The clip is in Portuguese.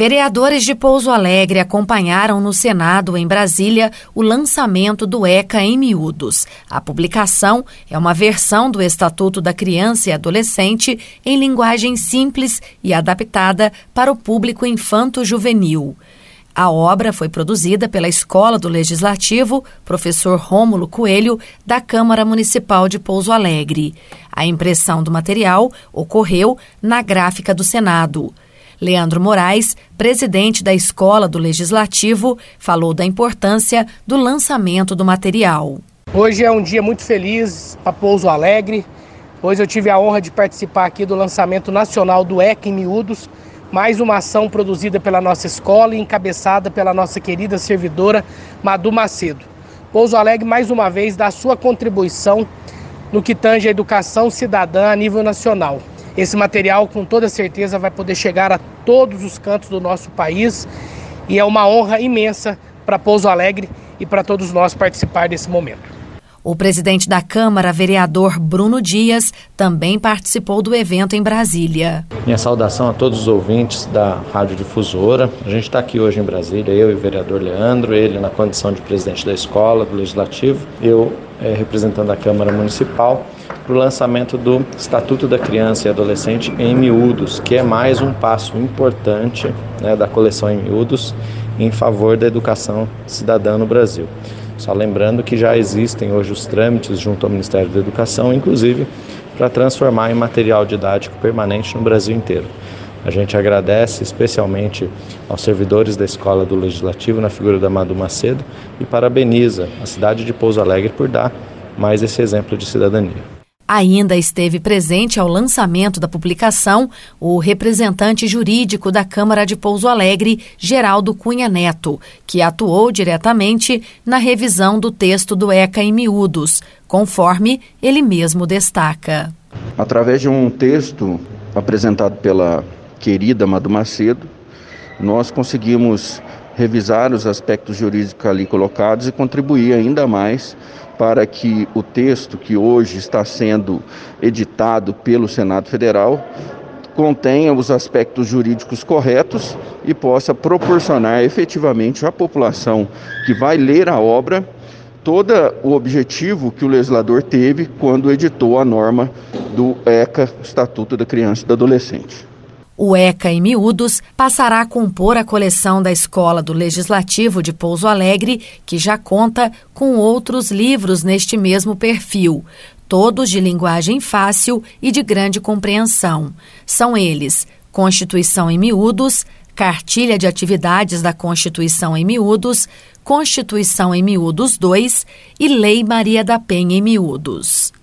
Vereadores de Pouso Alegre acompanharam no Senado, em Brasília, o lançamento do ECA em miúdos. A publicação é uma versão do Estatuto da Criança e Adolescente em linguagem simples e adaptada para o público infanto-juvenil. A obra foi produzida pela Escola do Legislativo, professor Rômulo Coelho, da Câmara Municipal de Pouso Alegre. A impressão do material ocorreu na gráfica do Senado. Leandro Moraes, presidente da Escola do Legislativo, falou da importância do lançamento do material. Hoje é um dia muito feliz para Pouso Alegre. Hoje eu tive a honra de participar aqui do lançamento nacional do EC em Miúdos, mais uma ação produzida pela nossa escola e encabeçada pela nossa querida servidora Madu Macedo. Pouso Alegre, mais uma vez, dá sua contribuição no que tange a educação cidadã a nível nacional. Esse material, com toda certeza, vai poder chegar a todos os cantos do nosso país e é uma honra imensa para Pouso Alegre e para todos nós participar desse momento. O presidente da Câmara, vereador Bruno Dias, também participou do evento em Brasília. Minha saudação a todos os ouvintes da Rádio Difusora. A gente está aqui hoje em Brasília, eu e o vereador Leandro, ele na condição de presidente da escola, do Legislativo, eu é, representando a Câmara Municipal para o lançamento do Estatuto da Criança e Adolescente em miúdos, que é mais um passo importante né, da coleção em miúdos em favor da educação cidadã no Brasil. Só lembrando que já existem hoje os trâmites junto ao Ministério da Educação, inclusive para transformar em material didático permanente no Brasil inteiro. A gente agradece especialmente aos servidores da Escola do Legislativo na figura da Madu Macedo e parabeniza a cidade de Pouso Alegre por dar mais esse exemplo de cidadania. Ainda esteve presente ao lançamento da publicação o representante jurídico da Câmara de Pouso Alegre, Geraldo Cunha Neto, que atuou diretamente na revisão do texto do ECA em miúdos, conforme ele mesmo destaca. Através de um texto apresentado pela querida Madu Macedo, nós conseguimos revisar os aspectos jurídicos ali colocados e contribuir ainda mais para que o texto que hoje está sendo editado pelo Senado Federal contenha os aspectos jurídicos corretos e possa proporcionar efetivamente à população que vai ler a obra todo o objetivo que o legislador teve quando editou a norma do ECA, Estatuto da Criança e do Adolescente. O ECA em miúdos passará a compor a coleção da Escola do Legislativo de Pouso Alegre, que já conta com outros livros neste mesmo perfil, todos de linguagem fácil e de grande compreensão. São eles: Constituição em miúdos, Cartilha de Atividades da Constituição em miúdos, Constituição em miúdos 2 e Lei Maria da Penha em miúdos.